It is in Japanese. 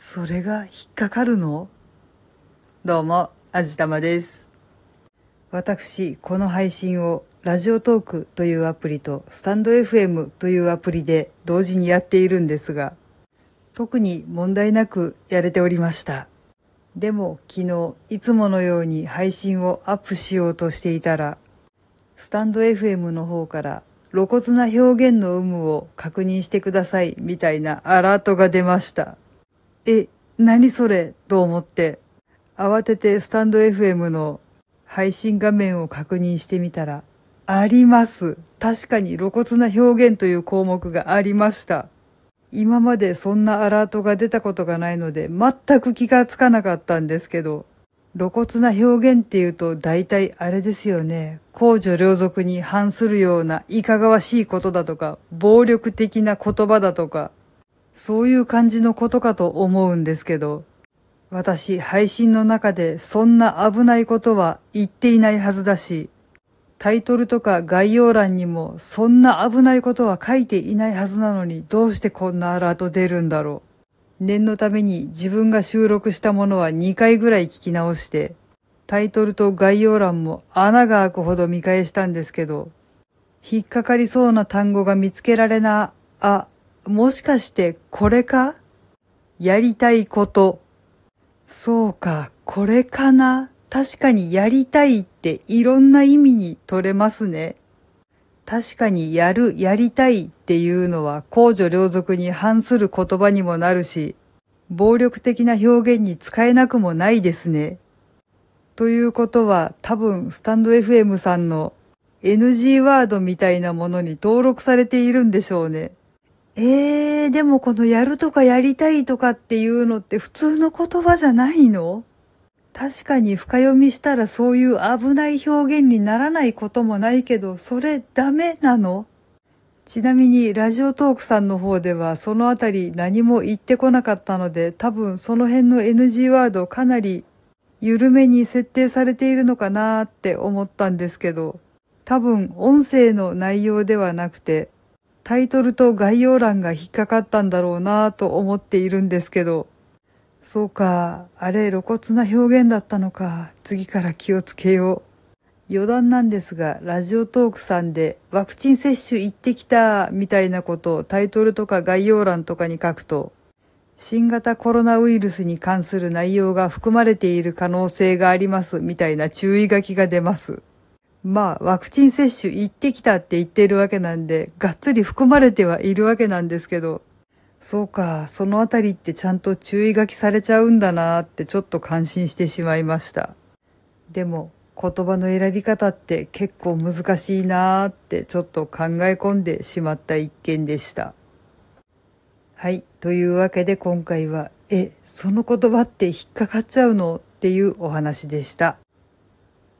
それが引っかかるの？どうも、あじたまです。私、この配信をラジオトークというアプリとスタンド FM というアプリで同時にやっているんですが、特に問題なくやれておりました。でも昨日いつものように配信をアップしようとしていたら、スタンド FM の方から露骨な表現の有無を確認してくださいみたいなアラートが出ました。え、何それ？と思って、慌ててスタンド FM の配信画面を確認してみたら、あります。確かに露骨な表現という項目がありました。今までそんなアラートが出たことがないので全く気がつかなかったんですけど、露骨な表現っていうと大体あれですよね。公序良俗に反するようないかがわしいことだとか、暴力的な言葉だとか、そういう感じのことかと思うんですけど、私配信の中でそんな危ないことは言っていないはずだし、タイトルとか概要欄にもそんな危ないことは書いていないはずなのにどうしてこんなアラート出るんだろう。念のために自分が収録したものは2回ぐらい聞き直して、タイトルと概要欄も穴が開くほど見返したんですけど、引っかかりそうな単語が見つけられな、あ、もしかしてこれか？やりたいこと。そうか、これかな確かにやりたいっていろんな意味に取れますね。確かにやる、やりたいっていうのは公序良俗に反する言葉にもなるし、暴力的な表現に使えなくもないですね。ということは多分スタンド FM さんの NG ワードみたいなものに登録されているんでしょうね。えー、でもこのやるとかやりたいとかっていうのって普通の言葉じゃないの？確かに深読みしたらそういう危ない表現にならないこともないけど、それダメなの？ちなみにラジオトークさんの方ではそのあたり何も言ってこなかったので、多分その辺の NG ワードかなり緩めに設定されているのかなーって思ったんですけど、多分音声の内容ではなくて、タイトルと概要欄が引っかかったんだろうなぁと思っているんですけど、そうか、あれ露骨な表現だったのか、次から気をつけよう。余談なんですが、ラジオトークさんでワクチン接種行ってきたみたいなことをタイトルとか概要欄とかに書くと、新型コロナウイルスに関する内容が含まれている可能性がありますみたいな注意書きが出ます。まあ、ワクチン接種行ってきたって言っているわけなんで、がっつり含まれてはいるわけなんですけど、そうか、そのあたりってちゃんと注意書きされちゃうんだなってちょっと感心してしまいました。でも、言葉の選び方って結構難しいなーってちょっと考え込んでしまった一件でした。はい。というわけで今回は、え、その言葉って引っかかっちゃうの？っていうお話でした。